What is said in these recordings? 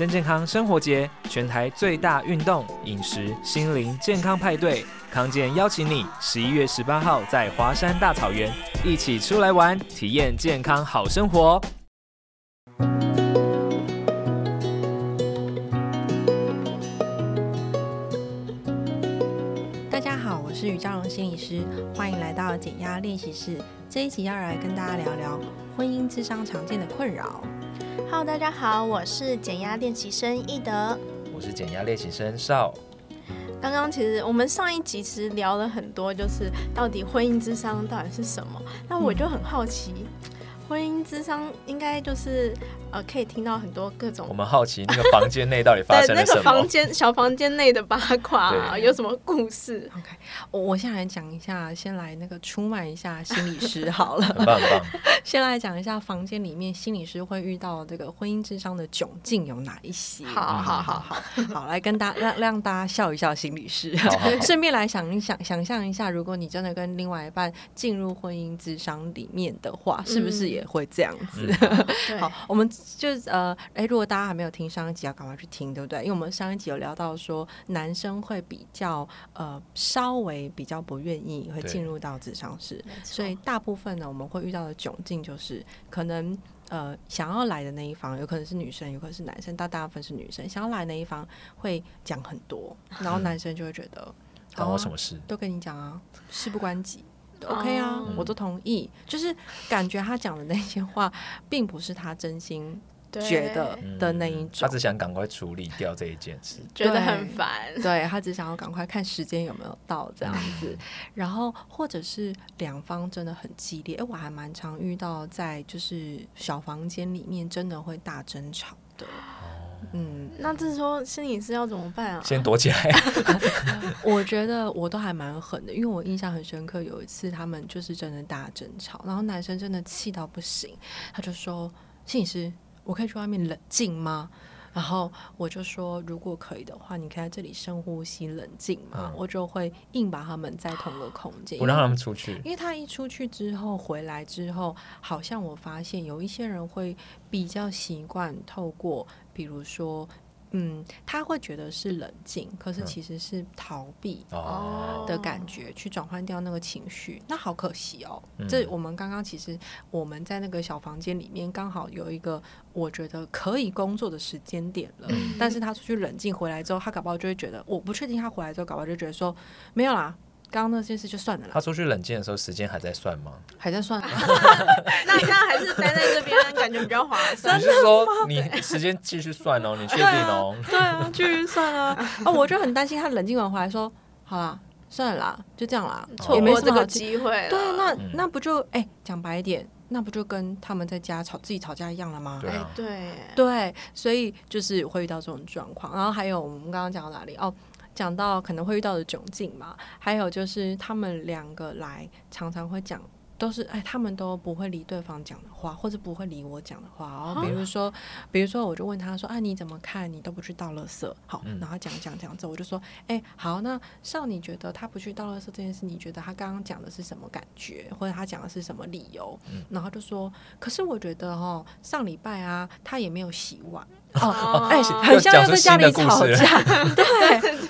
真健康生活节，全台最大运动、饮食、心灵健康派对，康健邀请你十一月十八号在华山大草原一起出来玩，体验健康好生活。大家好，我是于嘉荣心理师，欢迎来到减压练习室。这一集要来跟大家聊聊婚姻智商常见的困扰。Hello，大家好，我是减压练习生易德，我是减压练习生少。刚刚其实我们上一集其实聊了很多，就是到底婚姻之商到底是什么？那我就很好奇。嗯婚姻之商应该就是呃，可以听到很多各种。我们好奇那个房间内到底发生了 什么？对，那个房间小房间内的八卦啊，有什么故事？OK，我我先来讲一下，先来那个出卖一下心理师好了。很 棒很棒。先来讲一下房间里面心理师会遇到这个婚姻智商的窘境有哪一些？好好好好好，来跟大家让让大家笑一笑，心理师。好，顺便来想一想，想象一下，如果你真的跟另外一半进入婚姻智商里面的话，是不是也？会这样子，嗯、好，我们就是呃，哎，如果大家还没有听上一集，要赶快去听，对不对？因为我们上一集有聊到说，男生会比较呃，稍微比较不愿意会进入到咨商室，所以大部分呢，我们会遇到的窘境就是，可能呃，想要来的那一方，有可能是女生，有可能是男生，但大部分是女生，想要来的那一方会讲很多，然后 男生就会觉得，关我什么事？都跟你讲啊，事不关己。OK 啊，我都同意。就是感觉他讲的那些话，并不是他真心觉得的那一种。他只想赶快处理掉这一件事，觉得很烦。对，他只想要赶快看时间有没有到这样子。然后或者是两方真的很激烈，哎，我还蛮常遇到在就是小房间里面真的会大争吵的。嗯，那这时候心理师要怎么办啊？先躲起来。我觉得我都还蛮狠的，因为我印象很深刻，有一次他们就是真的大争吵，然后男生真的气到不行，他就说：“心理师，我可以去外面冷静吗？”然后我就说，如果可以的话，你可以在这里深呼吸，冷静嘛。嗯、我就会硬把他们在同个空间，不让他们出去。因为他一出去之后回来之后，好像我发现有一些人会比较习惯透过，比如说。嗯，他会觉得是冷静，可是其实是逃避的感觉，嗯、去转换掉那个情绪。那好可惜哦。嗯、这我们刚刚其实我们在那个小房间里面，刚好有一个我觉得可以工作的时间点了。嗯、但是他出去冷静回来之后，他搞不好就会觉得，我不确定他回来之后，搞不好就觉得说没有啦。刚刚那件事就算了啦。他出去冷静的时候，时间还在算吗？还在算。那那还是待在这边，感觉比较划算。你是说你时间继续算哦？你确定哦？对啊，继续算啊。哦，我就很担心他冷静完回来说：“好啦，算了啦，就这样啦。”错过这个机会。对，那那不就哎，讲白一点，那不就跟他们在家吵自己吵架一样了吗？对对对，所以就是会遇到这种状况。然后还有我们刚刚讲到哪里？哦。讲到可能会遇到的窘境嘛，还有就是他们两个来常常会讲，都是哎，他们都不会理对方讲的话，或者不会理我讲的话。然后比如说，比如说，我就问他说：“啊，你怎么看？你都不去倒垃圾。”好，然后讲讲讲之后，我就说：“哎，好，那少你觉得他不去倒垃圾这件事，你觉得他刚刚讲的是什么感觉，或者他讲的是什么理由？”然后就说：“可是我觉得哦，上礼拜啊，他也没有洗碗。”哦，哎，很像要在家里吵架，对。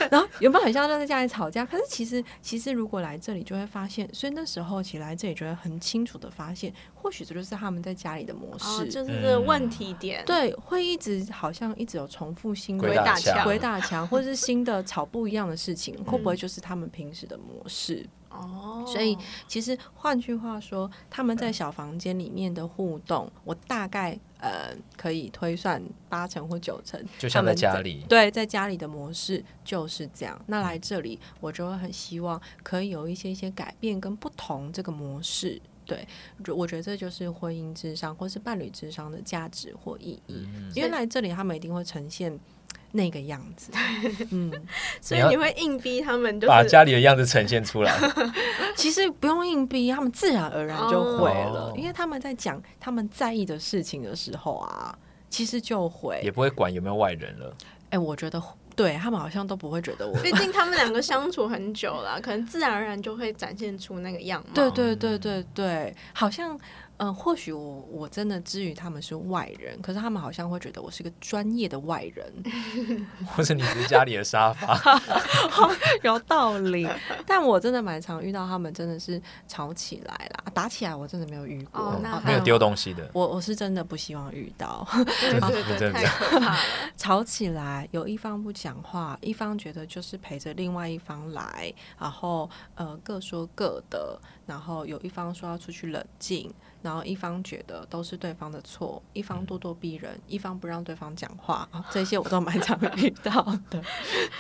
然后有没有很像要在家里吵架？可是其实，其实如果来这里就会发现，所以那时候起来这里就会很清楚的发现，或许这就是他们在家里的模式，就是这个问题点。对，会一直好像一直有重复新的鬼打墙，鬼打墙，或者是新的吵不一样的事情，会不会就是他们平时的模式？哦，所以其实换句话说，他们在小房间里面的互动，我大概呃可以推算八成或九成，就像在家里，对，在家里的模式就是这样。那来这里，我就会很希望可以有一些一些改变跟不同这个模式。对，我觉得这就是婚姻智商或是伴侣智商的价值或意义。嗯，因为来这里，他们一定会呈现。那个样子，嗯，所以你会硬逼他们，把家里的样子呈现出来。其实不用硬逼，他们自然而然就会了，因为他们在讲他们在意的事情的时候啊，其实就会，也不会管有没有外人了。哎，我觉得对他们好像都不会觉得我，毕竟他们两个相处很久了，可能自然而然就会展现出那个样貌。对对对对对，好像。嗯，或许我我真的之于他们是外人，可是他们好像会觉得我是个专业的外人，或者你是家里的沙发，有道理。但我真的蛮常遇到他们真的是吵起来啦，打起来我真的没有遇过，没有丢东西的。我我是真的不希望遇到，对对对，太可怕了。吵起来有一方不讲话，一方觉得就是陪着另外一方来，然后呃各说各的，然后有一方说要出去冷静。然后一方觉得都是对方的错，一方咄咄逼人，一方不让对方讲话，这些我都蛮常 遇到的。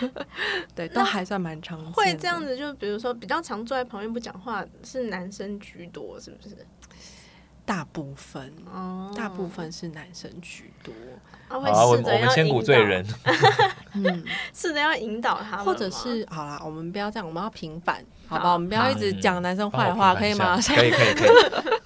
对，都还算蛮常见。会这样子，就比如说比较常坐在旁边不讲话，是男生居多，是不是？大部分，哦，大部分是男生居多。好啊，我我们千古罪人。嗯，试着要引导他们，或者是好啦，我们不要这样，我们要平反，好吧？我们不要一直讲男生坏话，可以吗？可以，可以，可以。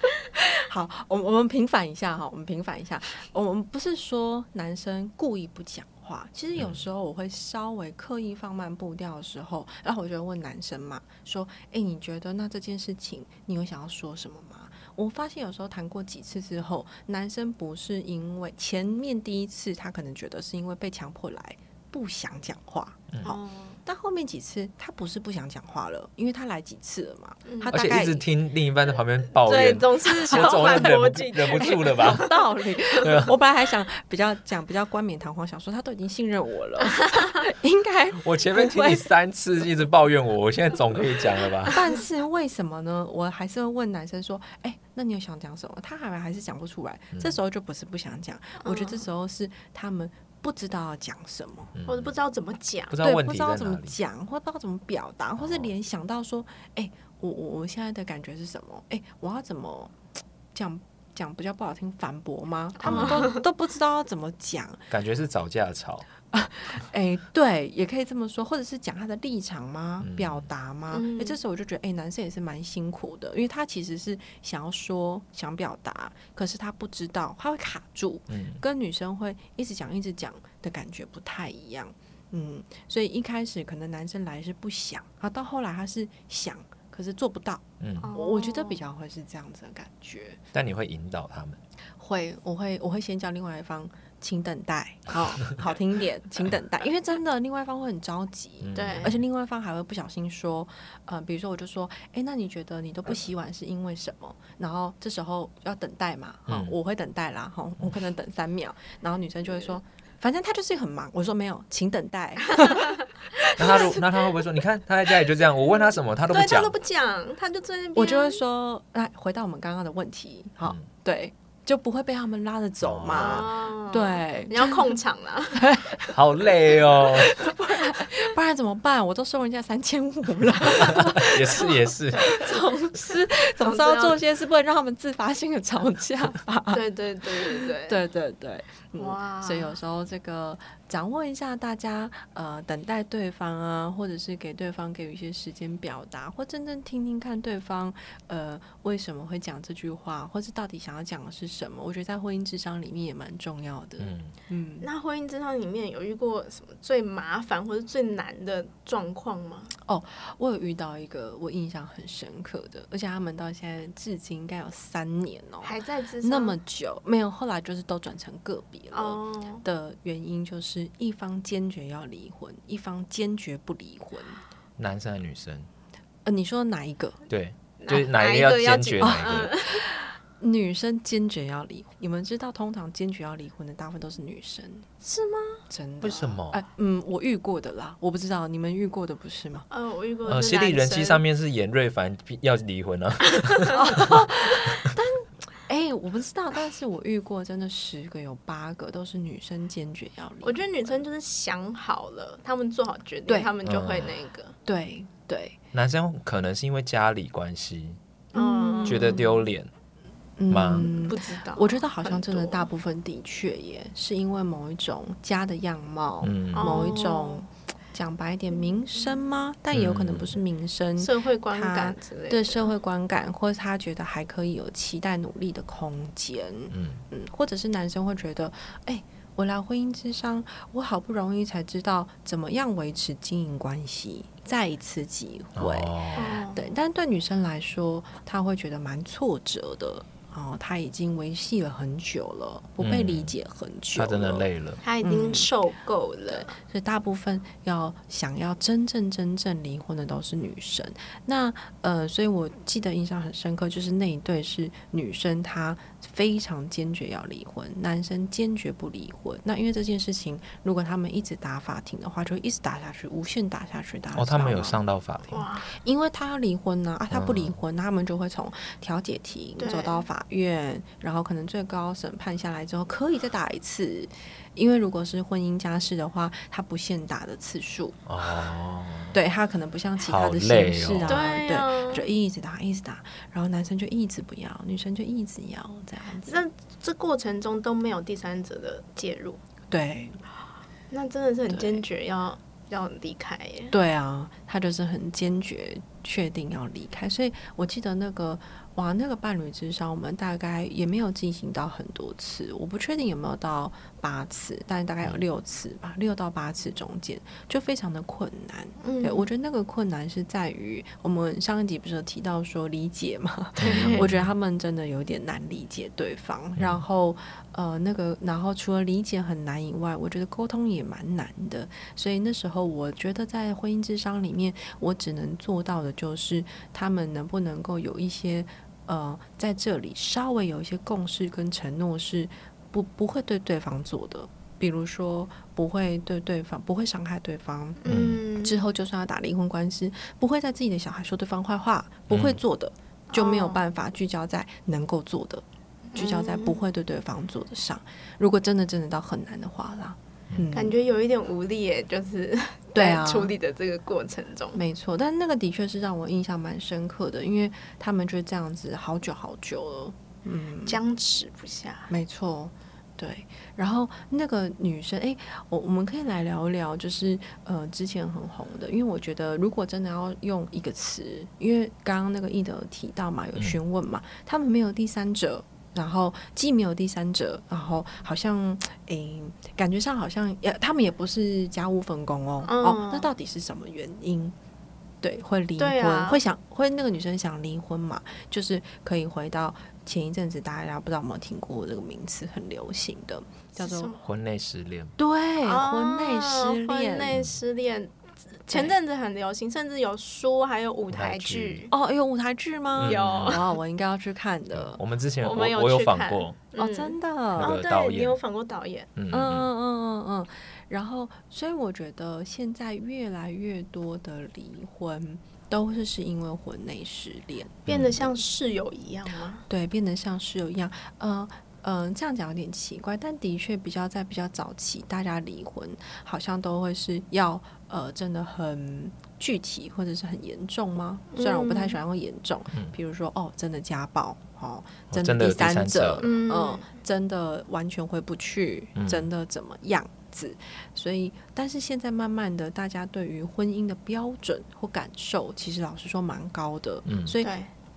好，我们我们平反一下哈，我们平反一下。我们不是说男生故意不讲话，其实有时候我会稍微刻意放慢步调的时候，然后我就会问男生嘛，说：“哎，你觉得那这件事情你有想要说什么吗？”我发现有时候谈过几次之后，男生不是因为前面第一次他可能觉得是因为被强迫来不想讲话，好。嗯但后面几次他不是不想讲话了，因为他来几次了嘛，嗯、他大概而且一直听另一半在旁边抱怨，对，总是想要反驳几句，忍不住了吧？有 道理。我本来还想比较讲比较冠冕堂皇，想说他都已经信任我了，应该我前面听你三次一直抱怨我，我现在总可以讲了吧？但是为什么呢？我还是会问男生说：“哎、欸，那你有想讲什么？”他还还是讲不出来，嗯、这时候就不是不想讲，我觉得这时候是他们。不知道要讲什么，或者不知道怎么讲，不知道对，不知道怎么讲，或不知道怎么表达，或是联想到说，哎、欸，我我我现在的感觉是什么？哎、欸，我要怎么讲讲比较不好听，反驳吗？他们都 都不知道要怎么讲，感觉是找架吵。哎，对，也可以这么说，或者是讲他的立场吗？嗯、表达吗？哎、嗯，这时候我就觉得，哎，男生也是蛮辛苦的，因为他其实是想要说、想表达，可是他不知道，他会卡住，嗯、跟女生会一直讲、一直讲的感觉不太一样，嗯，所以一开始可能男生来是不想，啊，到后来他是想，可是做不到，嗯，我我觉得比较会是这样子的感觉。但你会引导他们？会，我会，我会先叫另外一方。请等待，好好听一点，请等待，因为真的另外一方会很着急，对，而且另外一方还会不小心说，呃，比如说我就说，哎，那你觉得你都不洗碗是因为什么？然后这时候要等待嘛，哈、嗯，我会等待啦，哈，我可能等三秒，然后女生就会说，反正他就是很忙，我说没有，请等待。那他如那他会不会说，你看他在家里就这样，我问他什么他都不讲，他都不讲，他就在那边，我就会说，来回到我们刚刚的问题，好，嗯、对。就不会被他们拉着走嘛？哦、对，你要控场啦，好累哦。不然，不然怎么办？我都收人家三千五了，也 是也是，总是总是要做些事，不能让他们自发性的吵架吧？对对对对对。对对对，哇！所以有时候这个。掌握一下大家呃等待对方啊，或者是给对方给予一些时间表达，或真正听听看对方呃为什么会讲这句话，或是到底想要讲的是什么。我觉得在婚姻智商里面也蛮重要的。嗯嗯，那婚姻智商里面有遇过什么最麻烦或者最难的状况吗？哦，我有遇到一个我印象很深刻的，而且他们到现在至今应该有三年哦，还在智商那么久，没有，后来就是都转成个别了。哦，的原因就是。一方坚决要离婚，一方坚决不离婚。男生还是女生？呃，你说哪一个？对，就是哪一个要坚决哪一个？女生坚决要离婚。你们知道，通常坚决要离婚的大部分都是女生，是吗？真的？为什么？哎，嗯，我遇过的啦，我不知道你们遇过的不是吗？嗯，我遇过。呃，犀利人妻上面是严瑞凡要离婚啊。但哎、欸，我不知道，但是我遇过，真的十个有八个都是女生坚决要离。我觉得女生就是想好了，他们做好决定，他们就会那个。对对，男生可能是因为家里关系，嗯，觉得丢脸吗？嗯，不知道。我觉得好像真的大部分的确也是因为某一种家的样貌，嗯，某一种。讲白一点，名声吗？但也有可能不是名声，社会观感之类的。对社会观感，或者他觉得还可以有期待努力的空间。嗯嗯，或者是男生会觉得，哎，我来婚姻之商，我好不容易才知道怎么样维持经营关系，再一次机会。哦、对，但对女生来说，她会觉得蛮挫折的。哦，他已经维系了很久了，不被理解很久，他真的累了，他已经受够了。嗯、所以大部分要想要真正真正离婚的都是女生。那呃，所以我记得印象很深刻，就是那一对是女生，她非常坚决要离婚，男生坚决不离婚。那因为这件事情，如果他们一直打法庭的话，就会一直打下去，无限打下去。打哦，他们有上到法庭，因为他要离婚呢、啊，啊，他不离婚，嗯、他们就会从调解庭走到法院，然后可能最高审判下来之后，可以再打一次。因为如果是婚姻家事的话，他不限打的次数哦，对他可能不像其他的形式啊，哦、对，就一直打一直打，然后男生就一直不要，女生就一直要这样子。那这过程中都没有第三者的介入，对，那真的是很坚决要要离开耶。对啊，他就是很坚决确定要离开，所以我记得那个。哇，那个伴侣之商，我们大概也没有进行到很多次，我不确定有没有到八次，但大概有六次吧，六到八次中间就非常的困难。嗯，对，我觉得那个困难是在于我们上一集不是有提到说理解嘛？对，我觉得他们真的有点难理解对方，然后呃，那个然后除了理解很难以外，我觉得沟通也蛮难的。所以那时候我觉得在婚姻智商里面，我只能做到的就是他们能不能够有一些。呃，在这里稍微有一些共识跟承诺是不不会对对方做的，比如说不会对对方不会伤害对方，嗯，之后就算要打离婚官司，不会在自己的小孩说对方坏话，不会做的，嗯，就没有办法聚焦在能够做的，聚焦在不会对对方做的上。如果真的真的到很难的话啦。嗯、感觉有一点无力耶，就是对啊，处理的这个过程中，没错，但那个的确是让我印象蛮深刻的，因为他们就这样子好久好久了，嗯，僵持不下，没错，对。然后那个女生，哎，我我们可以来聊一聊，就是呃，之前很红的，因为我觉得如果真的要用一个词，因为刚刚那个易德提到嘛，有询问嘛，嗯、他们没有第三者。然后既没有第三者，然后好像诶，感觉上好像也他们也不是家务分工哦、嗯、哦，那到底是什么原因？对，会离婚，啊、会想会那个女生想离婚嘛？就是可以回到前一阵子大家不知道有没有听过这个名词，很流行的叫做婚内失恋。对，哦、婚内失恋，婚内失恋。前阵子很流行，甚至有书，还有舞台剧。哦，有舞台剧吗？有，哇，我应该要去看的。我们之前我们有我有访过，哦，真的。哦，对，你有访过导演。嗯嗯嗯嗯嗯。然后，所以我觉得现在越来越多的离婚都是是因为婚内失恋，变得像室友一样吗？对，变得像室友一样。嗯嗯，这样讲有点奇怪，但的确比较在比较早期，大家离婚好像都会是要。呃，真的很具体或者是很严重吗？虽然我不太喜欢用严重，嗯、比如说哦，真的家暴，哦，真的第三者，嗯、呃，真的完全回不去，嗯、真的怎么样子？所以，但是现在慢慢的，大家对于婚姻的标准或感受，其实老实说蛮高的，嗯，所以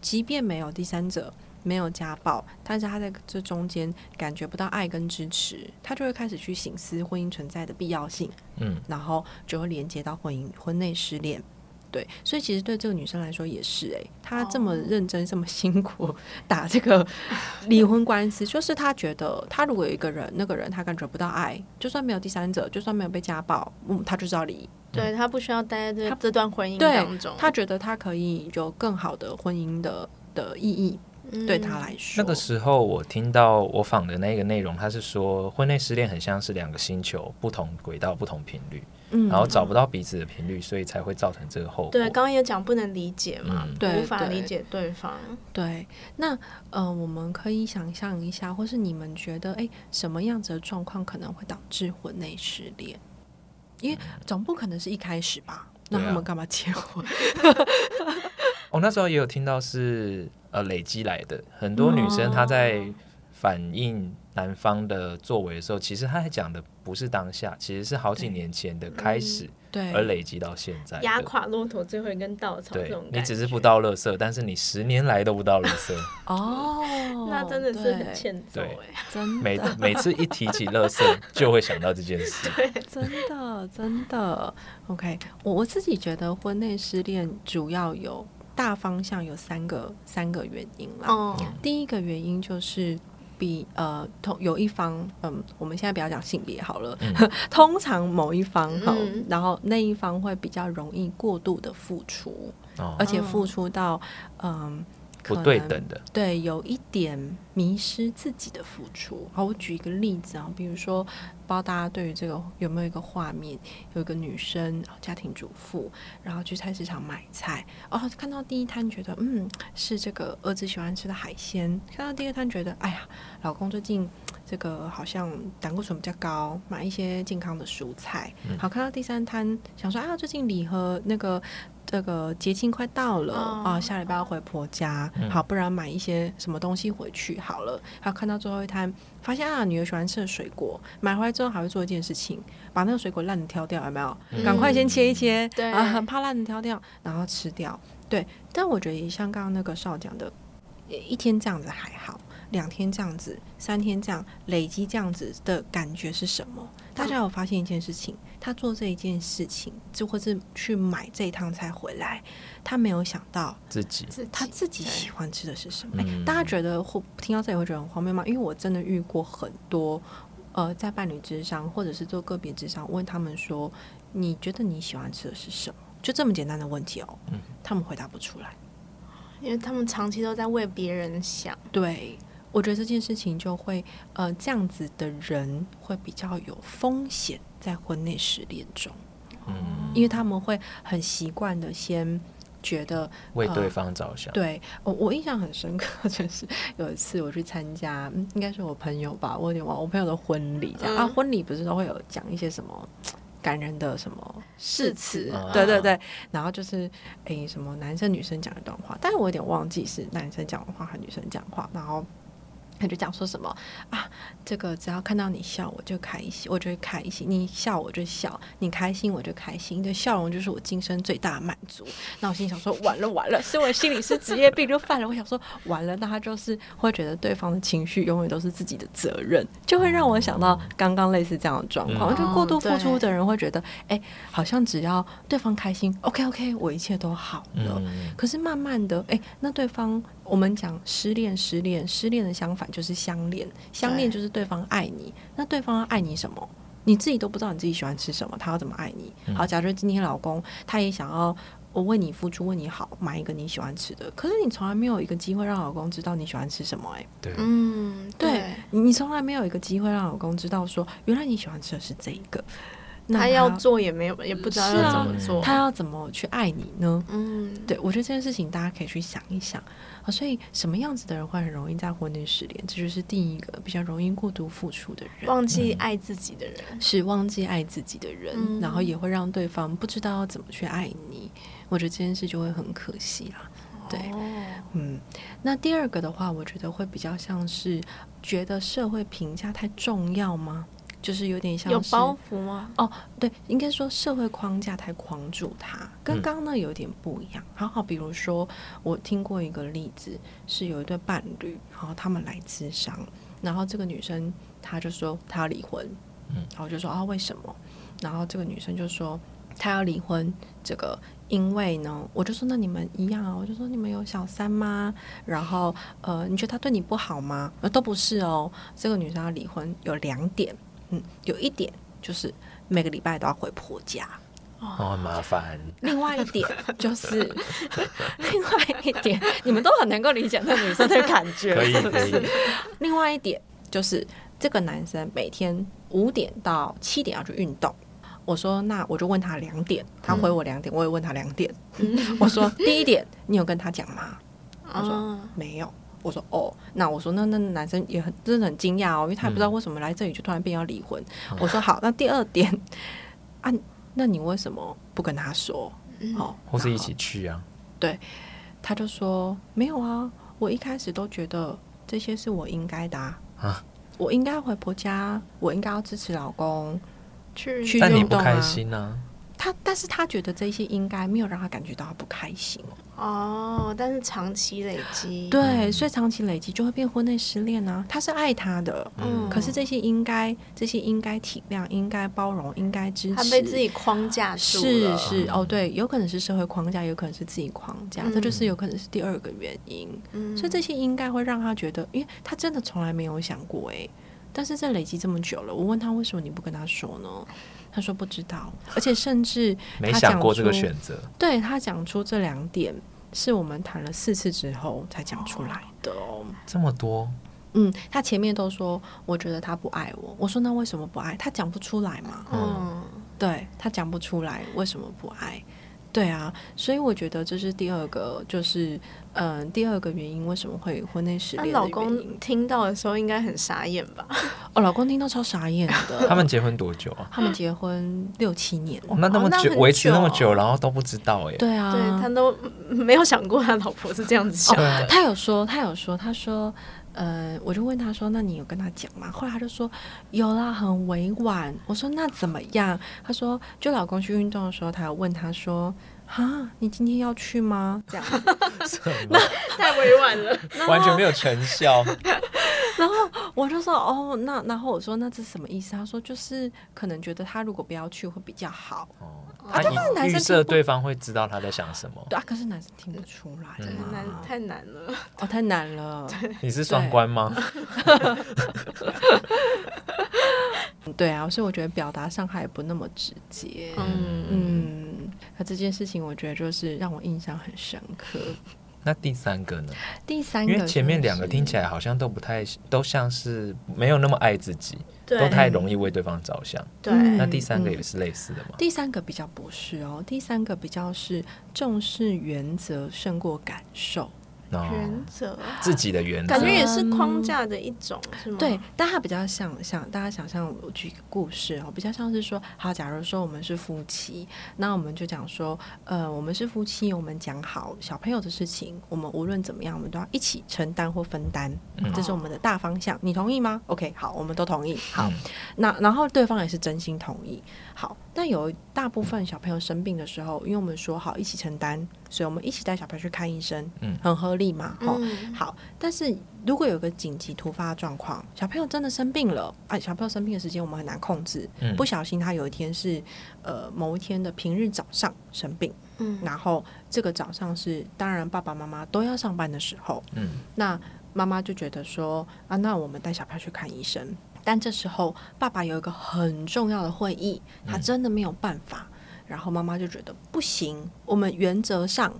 即便没有第三者。没有家暴，但是他在这中间感觉不到爱跟支持，他就会开始去醒思婚姻存在的必要性，嗯，然后就会连接到婚姻婚内失恋，对，所以其实对这个女生来说也是、欸，哎，她这么认真、这么辛苦打这个离婚官司，就是她觉得，她如果有一个人，那个人她感觉不到爱，就算没有第三者，就算没有被家暴，嗯，她就是要离，对，他不需要待在这这段婚姻当中，他觉得他可以有更好的婚姻的的意义。对他来说，那个时候我听到我访的那个内容，他是说婚内失恋很像是两个星球，不同轨道、不同频率，嗯，然后找不到彼此的频率，所以才会造成这个后果。对，刚刚也讲不能理解嘛，嗯、对，无法理解对方。对，那呃，我们可以想象一下，或是你们觉得，哎，什么样子的状况可能会导致婚内失恋？因为总不可能是一开始吧？那他们干嘛结婚？我、哦、那时候也有听到是呃累积来的，很多女生她在反映男方的作为的时候，其实她还讲的不是当下，其实是好几年前的开始，对，而累积到现在，压垮骆驼最后一根稻草。对，你只是不到垃圾，但是你十年来都不到垃圾。哦，那真的是很欠揍哎，真的。每每次一提起垃圾，就会想到这件事。对，真的真的。OK，我我自己觉得婚内失恋主要有。大方向有三个三个原因啦。哦，第一个原因就是比呃，同有一方，嗯，我们现在不要讲性别好了，嗯、通常某一方哈，嗯、然后那一方会比较容易过度的付出，哦、而且付出到嗯。不对等的，对，有一点迷失自己的付出。好，我举一个例子啊，比如说，不知道大家对于这个有没有一个画面？有一个女生，家庭主妇，然后去菜市场买菜，哦，看到第一摊觉得，嗯，是这个儿子喜欢吃的海鲜；看到第二摊觉得，哎呀，老公最近这个好像胆固醇比较高，买一些健康的蔬菜。好，看到第三摊，想说，啊，最近礼盒那个。这个节庆快到了啊、下礼拜要回婆家，嗯、好，不然买一些什么东西回去好了。还有看到最后一摊，发现啊，女儿喜欢吃的水果，买回来之后还会做一件事情，把那个水果烂的挑掉，有没有？嗯、赶快先切一切，对啊，很怕烂的挑掉，然后吃掉。对，但我觉得也像刚刚那个少讲的，一天这样子还好，两天这样子，三天这样累积这样子的感觉是什么？大家有发现一件事情？他做这一件事情，就或是去买这一趟菜回来，他没有想到自己，他自己喜欢吃的是什么？大家觉得或听到这里会觉得很荒谬吗？因为我真的遇过很多，呃，在伴侣之上或者是做个别之上，问他们说：“你觉得你喜欢吃的是什么？”就这么简单的问题哦，嗯、他们回答不出来，因为他们长期都在为别人想。对。我觉得这件事情就会，呃，这样子的人会比较有风险在婚内失恋中，嗯，因为他们会很习惯的先觉得为对方着想。呃、对，我我印象很深刻，就是有一次我去参加，应该是我朋友吧，我有点忘，我朋友的婚礼这样、嗯、啊，婚礼不是都会有讲一些什么感人的什么誓词？嗯、对对对，然后就是诶什么男生女生讲一段话，但是我有点忘记是男生讲的话还是女生讲话，然后。他就讲说什么啊，这个只要看到你笑，我就开心，我就会开心。你笑我就笑，你开心我就开心。你的笑容就是我今生最大的满足。那我心里想说，完了完了，是我心理是职业病就犯了。我想说，完了，那他就是会觉得对方的情绪永远都是自己的责任，就会让我想到刚刚类似这样的状况。就过度付出的人会觉得，哎，好像只要对方开心，OK OK，我一切都好了。可是慢慢的，哎，那对方。我们讲失恋，失恋，失恋的相反就是相恋，相恋就是对方爱你。那对方要爱你什么？你自己都不知道你自己喜欢吃什么，他要怎么爱你？嗯、好，假如今天老公他也想要我为你付出，为你好，买一个你喜欢吃的，可是你从来没有一个机会让老公知道你喜欢吃什么、欸。哎，对，嗯，对你从来没有一个机会让老公知道说，原来你喜欢吃的是这一个。那他，要做也没有，也不知道要怎么做。啊、他要怎么去爱你呢？嗯，对，我觉得这件事情大家可以去想一想啊。所以，什么样子的人会很容易在婚内失恋？这就是第一个比较容易过度付出的人，忘记爱自己的人，嗯、是忘记爱自己的人，嗯、然后也会让对方不知道要怎么去爱你。我觉得这件事就会很可惜啊。对，哦、嗯，那第二个的话，我觉得会比较像是觉得社会评价太重要吗？就是有点像是有包袱吗？哦，对，应该说社会框架太框住他，跟刚刚呢有点不一样。好好，比如说我听过一个例子，是有一对伴侣，然后他们来咨商，然后这个女生她就说她要离婚，嗯，然后就说啊为什么？然后这个女生就说她要离婚，这个因为呢，我就说那你们一样啊，我就说你们有小三吗？然后呃，你觉得他对你不好吗？呃，都不是哦。这个女生要离婚有两点。嗯，有一点就是每个礼拜都要回婆家，哦，很麻烦。另外一点就是，另外一点，你们都很能够理解那女生的感觉，可以可以。另外一点就是，这个男生每天五点到七点要去运动。我说，那我就问他两点，他回我两点，我也问他两点。嗯、我说，第一点，你有跟他讲吗？他说没有。我说哦，那我说那那男生也很真的很惊讶哦，因为他也不知道为什么来这里就突然变要离婚。嗯、我说好，那第二点啊，那你为什么不跟他说？嗯、哦，或是一起去啊？对，他就说没有啊，我一开始都觉得这些是我应该的啊，啊我应该回婆家，我应该要支持老公去去运动啊。但你不开心啊？他他，但是他觉得这些应该没有让他感觉到他不开心哦。但是长期累积，对，所以长期累积就会变婚内失恋啊。他是爱他的，嗯，可是这些应该，这些应该体谅，应该包容，应该支持，他被自己框架住了。是是哦，对，有可能是社会框架，有可能是自己框架，这、嗯、就是有可能是第二个原因。嗯，所以这些应该会让他觉得，因为他真的从来没有想过哎。但是这累积这么久了，我问他为什么你不跟他说呢？他说不知道，而且甚至没想过这个选择。对，他讲出这两点，是我们谈了四次之后才讲出来的。哦，这么多？嗯，他前面都说我觉得他不爱我，我说那为什么不爱？他讲不出来嘛。嗯，对，他讲不出来为什么不爱。对啊，所以我觉得这是第二个，就是嗯、呃，第二个原因为什么会婚内失恋的原因。老公听到的时候应该很傻眼吧？哦，老公听到超傻眼的。他们结婚多久啊？他们结婚六七年。哦，那那么久，维持那么久，然后都不知道哎。对啊，对他都没有想过他老婆是这样子想的。哦，他有说，他有说，他说。呃，我就问他说：“那你有跟他讲吗？”后来他就说：“有啦，很委婉。”我说：“那怎么样？”他说：“就老公去运动的时候，他有问他说：‘哈，你今天要去吗？’这样，那 太委婉了，完全没有成效。然后我就说：‘哦，那……然后我说：‘那这是什么意思？’他说：‘就是可能觉得他如果不要去会比较好。’哦。他预设对方会知道他在想什么，对啊，可是男生听不出来，真的难，太难了，哦，太难了。你是双关吗？对啊，所以我觉得表达上还不那么直接。嗯嗯，那这件事情我觉得就是让我印象很深刻。那第三个呢？第三个，因为前面两个听起来好像都不太，都像是没有那么爱自己，都太容易为对方着想。对，那第三个也是类似的吗？嗯，第三个比较不是哦，第三个比较是重视原则胜过感受。原则，自己的原则，感觉也是框架的一种，是吗？对，但它比较像像大家想象，我举一个故事哦，比较像是说，好，假如说我们是夫妻，那我们就讲说，呃，我们是夫妻，我们讲好小朋友的事情，我们无论怎么样，我们都要一起承担或分担，嗯，这是我们的大方向，你同意吗？OK，好，我们都同意。好，嗯，那然后对方也是真心同意。好，那有大部分小朋友生病的时候，因为我们说好一起承担，所以我们一起带小朋友去看医生，嗯，很合理嘛。好，但是如果有个紧急突发状况，小朋友真的生病了，啊，小朋友生病的时间我们很难控制，嗯，不小心他有一天是呃某一天的平日早上生病，嗯，然后这个早上是当然爸爸妈妈都要上班的时候，嗯，那妈妈就觉得说啊，那我们带小朋友去看医生。但这时候，爸爸有一个很重要的会议，他真的没有办法。嗯、然后妈妈就觉得不行，我们原则上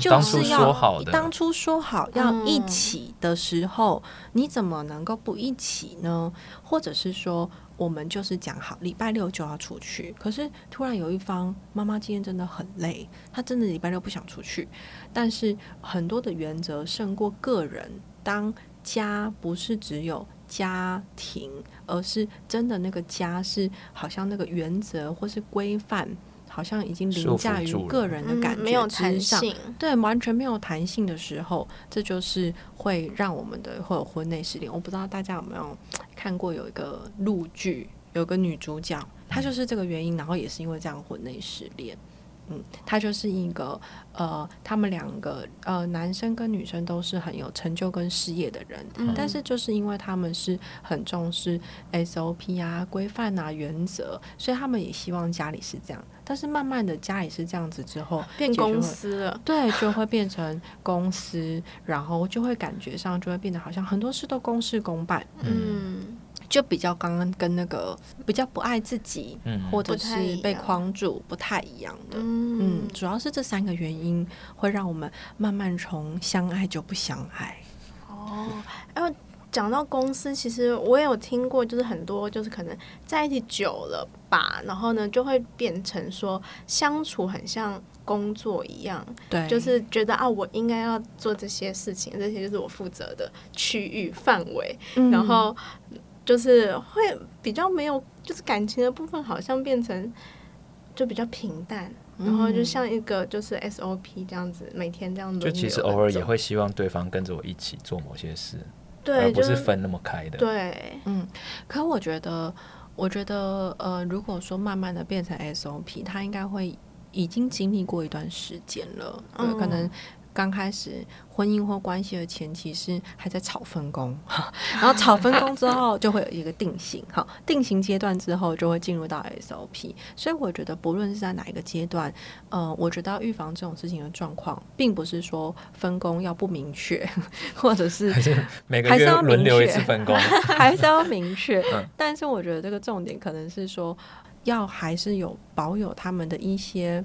就是要当初说好的，当初说好要一起的时候，嗯、你怎么能够不一起呢？或者是说，我们就是讲好礼拜六就要出去，可是突然有一方妈妈今天真的很累，她真的礼拜六不想出去。但是很多的原则胜过个人，当家不是只有。家庭，而是真的那个家是好像那个原则或是规范，好像已经凌驾于个人的感觉之上，没有弹性，对，完全没有弹性的时候，这就是会让我们的会有婚内失恋。我不知道大家有没有看过有一个陆剧，有个女主角，她就是这个原因，然后也是因为这样婚内失恋。嗯，他就是一个呃，他们两个呃，男生跟女生都是很有成就跟事业的人，嗯、但是就是因为他们是很重视 SOP 啊、规范啊、原则，所以他们也希望家里是这样。但是慢慢的家里是这样子之后，变公司了，对，就会变成公司，然后就会感觉上就会变得好像很多事都公事公办，嗯。就比较刚刚跟那个比较不爱自己，嗯、或者是被框住不太一样的，嗯，嗯，主要是这三个原因会让我们慢慢从相爱就不相爱。哦，然后讲到公司，其实我也有听过，就是很多就是可能在一起久了吧，然后呢就会变成说相处很像工作一样，对，就是觉得啊，我应该要做这些事情，这些就是我负责的区域范围，嗯、然后。就是会比较没有，就是感情的部分好像变成就比较平淡，嗯、然后就像一个就是 SOP 这样子，每天这样子。就其实偶尔也会希望对方跟着我一起做某些事，对，而不是分那么开的。对，嗯。可我觉得，我觉得呃，如果说慢慢的变成 SOP，他应该会已经经历过一段时间了，嗯，可能。刚开始婚姻或关系的前期是还在吵分工，然后吵分工之后就会有一个定型，好，定型阶段之后就会进入到 SOP。所以我觉得不论是在哪一个阶段，呃，我觉得要预防这种事情的状况，并不是说分工要不明确，或者是每个月轮流一次分工，还是要明确。但是我觉得这个重点可能是说。要还是有保有他们的一些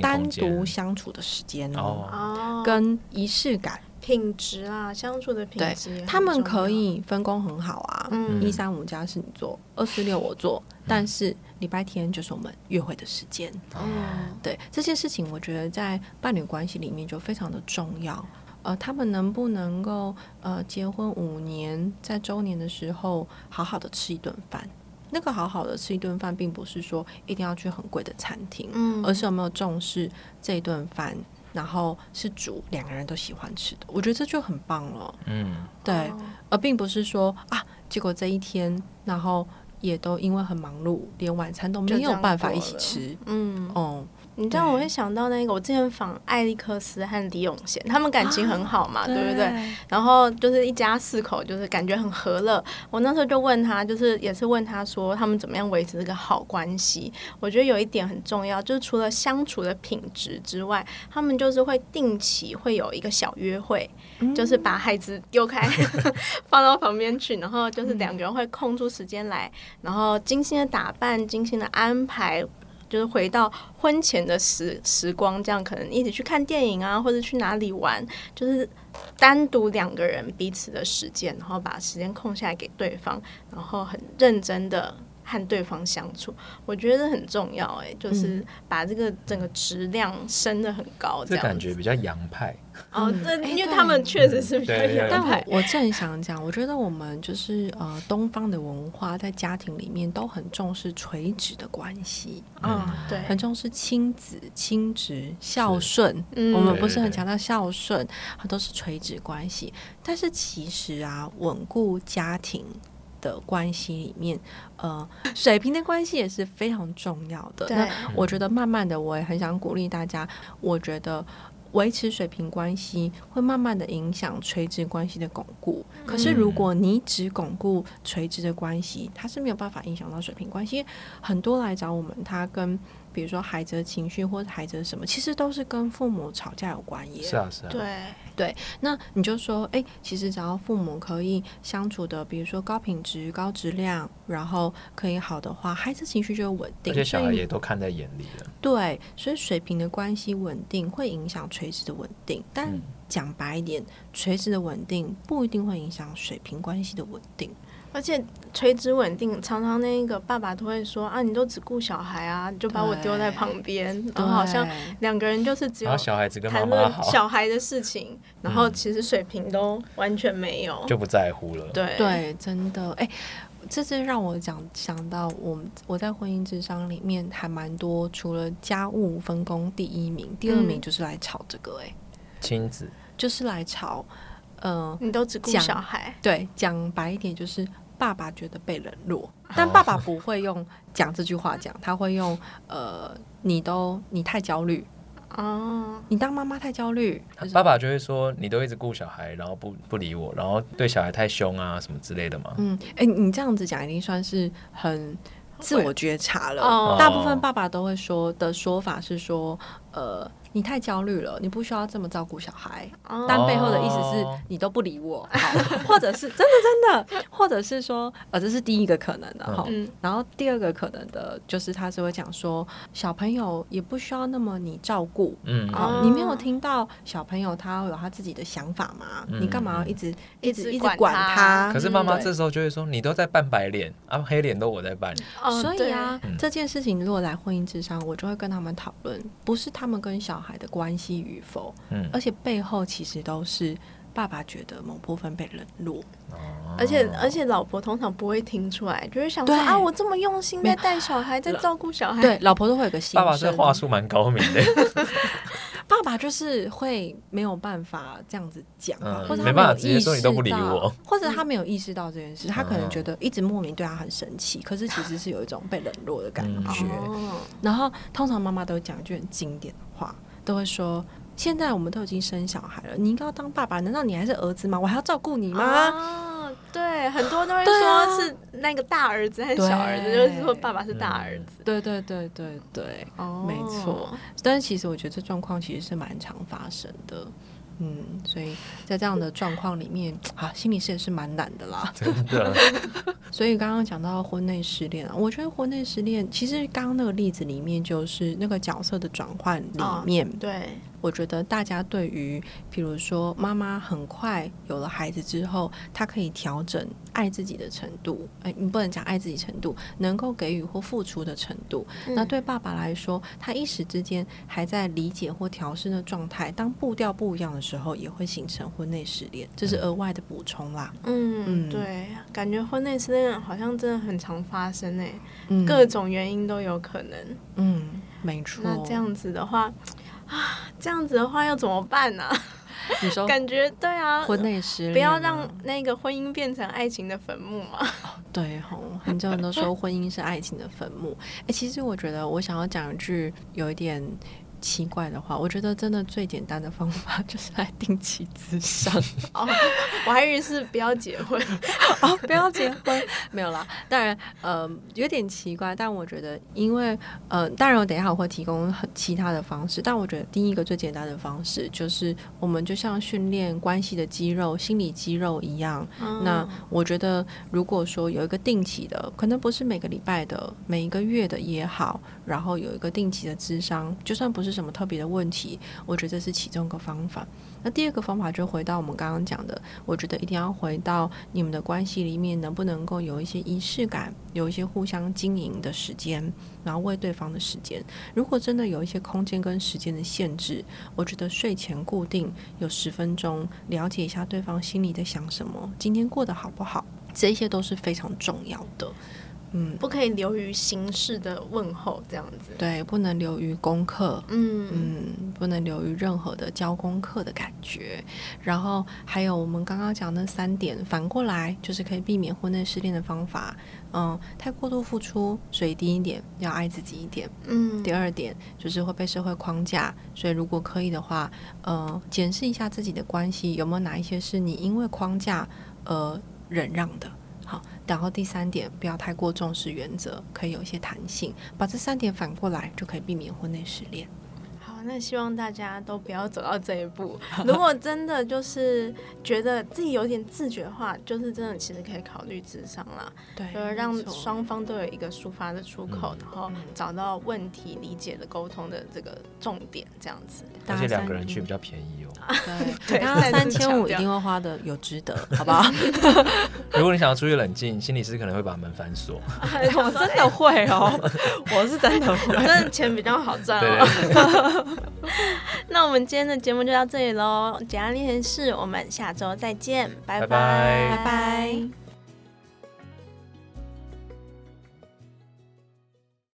单独相处的时间哦，跟仪式感、品质啊，相处的品质。他们可以分工很好啊，一三五家是你做，二四六我做，但是礼拜天就是我们约会的时间。哦，对这些事情，我觉得在伴侣关系里面就非常的重要。呃，他们能不能够呃结婚五年，在周年的时候好好的吃一顿饭？那个好好的吃一顿饭，并不是说一定要去很贵的餐厅，嗯，而是有没有重视这一顿饭，然后是煮两个人都喜欢吃的，我觉得这就很棒了，嗯，对，而并不是说啊，结果这一天，然后也都因为很忙碌，连晚餐都没有办法一起吃，嗯，哦。你知道我会想到那个，我之前访艾利克斯和李永贤，他们感情很好嘛，啊、对不对？然后就是一家四口，就是感觉很和乐。我那时候就问他，就是也是问他说，他们怎么样维持这个好关系？我觉得有一点很重要，就是除了相处的品质之外，他们就是会定期会有一个小约会，嗯、就是把孩子丢开 放到旁边去，然后就是两个人会空出时间来，然后精心的打扮，精心的安排。就是回到婚前的时时光，这样可能一起去看电影啊，或者去哪里玩，就是单独两个人彼此的时间，然后把时间空下来给对方，然后很认真的。和对方相处，我觉得很重要哎，就是把这个整个质量升得很高，这感觉比较洋派 哦，对，因为他们确实是比较洋派。但我正想讲，我觉得我们就是呃，东方的文化在家庭里面都很重视垂直的关系啊，对，很重视亲子、亲职、孝顺。嗯我们不是很强调孝顺，它都是垂直关系。但是其实啊，稳固家庭。的关系里面，呃，水平的关系也是非常重要的。那我觉得，慢慢的，我也很想鼓励大家。我觉得，维持水平关系会慢慢的影响垂直关系的巩固。嗯、可是，如果你只巩固垂直的关系，它是没有办法影响到水平关系。很多来找我们，他跟比如说孩子的情绪或者孩子的什么，其实都是跟父母吵架有关系。是啊，是啊。对对，那你就说，哎，其实只要父母可以相处的，比如说高品质、高质量，然后可以好的话，孩子情绪就会稳定。而且小孩也都看在眼里了。对，所以水平的关系稳定会影响垂直的稳定，但讲白一点，垂直的稳定不一定会影响水平关系的稳定。而且垂直稳定，常常那个爸爸都会说啊，你都只顾小孩啊，你就把我丢在旁边，然后好像两个人就是只有小孩子跟妈妈好，小孩的事情，然后其实水平都完全没有，就不在乎了。对。对，真的，哎，这是让我讲想到我我在婚姻智商里面还蛮多，除了家务分工第一名，第二名就是来吵这个，哎，亲子就是来吵，嗯、呃，你都只顾小孩，对，讲白一点就是。爸爸觉得被冷落，但爸爸不会用讲这句话讲，他会用呃，你都你太焦虑哦，你当妈妈太焦虑，爸爸就会说你都一直顾小孩，然后不不理我，然后对小孩太凶啊什么之类的嘛。嗯，哎、欸，你这样子讲已经算是很自我觉察了。哦、大部分爸爸都会说的说法是说，呃。你太焦虑了，你不需要这么照顾小孩。Oh. 但背后的意思是你都不理我，好或者是真的真的，或者是说，呃，这是第一个可能的哈。嗯、然后第二个可能的就是他是会讲说，小朋友也不需要那么你照顾。嗯，好，你没有听到小朋友他有他自己的想法吗？嗯、你干嘛要一直一直一直管他？可是妈妈这时候就会说，你都在扮白脸啊，黑脸都我在扮。Oh, 所以啊，嗯、这件事情如果来婚姻之上，我就会跟他们讨论，不是他们跟小孩的关系与否，嗯，而且背后其实都是爸爸觉得某部分被冷落，哦、而且而且老婆通常不会听出来，就是想说啊，我这么用心在带小孩，在照顾小孩，对，老婆都会有个心。爸爸这话术蛮高明的。爸爸就是会没有办法这样子讲，嗯、或者他没办法直接说你都不理我，或者他没有意识到这件事，嗯、他可能觉得一直莫名对他很生气，嗯、可是其实是有一种被冷落的感觉。嗯、然后通常妈妈都讲一句很经典的话，都会说。现在我们都已经生小孩了，你应该要当爸爸，难道你还是儿子吗？我还要照顾你吗？啊，对，很多都会说是那个大儿子还是小儿子，就是说爸爸是大儿子。对对对对对，哦，没错。但是其实我觉得这状况其实是蛮常发生的。嗯，所以在这样的状况里面 啊，心理师也是蛮难的啦。真的。所以刚刚讲到婚内失恋啊，我觉得婚内失恋其实刚刚那个例子里面就是那个角色的转换里面，哦，对。我觉得大家对于，比如说妈妈很快有了孩子之后，她可以调整爱自己的程度，哎，你不能讲爱自己程度，能够给予或付出的程度。嗯、那对爸爸来说，他一时之间还在理解或调试的状态，当步调不一样的时候，也会形成婚内失恋，这是额外的补充啦。嗯，嗯对，感觉婚内失恋好像真的很常发生诶，嗯、各种原因都有可能。嗯，没错。那这样子的话。啊，这样子的话要怎么办呢？你说，感觉对啊，婚内失恋，不要让那个婚姻变成爱情的坟墓嘛。对吼，很多人都说婚姻是爱情的坟墓。哎、欸，其实我觉得我想要讲一句有一点。奇怪的话，我觉得真的最简单的方法 就是来定期咨商。哦，我还以为是不要结婚 哦，不要结婚，没有啦。当然，呃，有点奇怪，但我觉得，因为呃，当然我等一下我会提供很其他的方式，但我觉得第一个最简单的方式就是，我们就像训练关系的肌肉、心理肌肉一样。嗯、那我觉得，如果说有一个定期的，可能不是每个礼拜的，每一个月的也好，然后有一个定期的咨商，就算不是。什么特别的问题？我觉得这是其中一个方法。那第二个方法就回到我们刚刚讲的，我觉得一定要回到你们的关系里面，能不能够有一些仪式感，有一些互相经营的时间，然后为对方的时间。如果真的有一些空间跟时间的限制，我觉得睡前固定有十分钟，了解一下对方心里在想什么，今天过得好不好，这些都是非常重要的。嗯，不可以流于形式的问候这样子。对，不能流于功课。嗯嗯，不能流于任何的教功课的感觉。然后还有我们刚刚讲那三点，反过来就是可以避免婚内失恋的方法。嗯，太过度付出，所以第一点要爱自己一点。嗯，第二点就是会被社会框架，所以如果可以的话，呃，检视一下自己的关系有没有哪一些是你因为框架而忍让的。然后第三点，不要太过重视原则，可以有一些弹性，把这三点反过来，就可以避免婚内失恋。那希望大家都不要走到这一步。如果真的就是觉得自己有点自觉的话，就是真的其实可以考虑智商啦。对，就是让双方都有一个抒发的出口，然后找到问题理解的沟通的这个重点，这样子。而且两个人去比较便宜哦。对，刚刚三千五一定会花的有值得，好不好？如果你想要出去冷静，心理师可能会把门反锁。我真的会哦，我是真的会，真的钱比较好赚哦。那我们今天的节目就到这里喽，简单练习室，我们下周再见，拜拜，拜拜。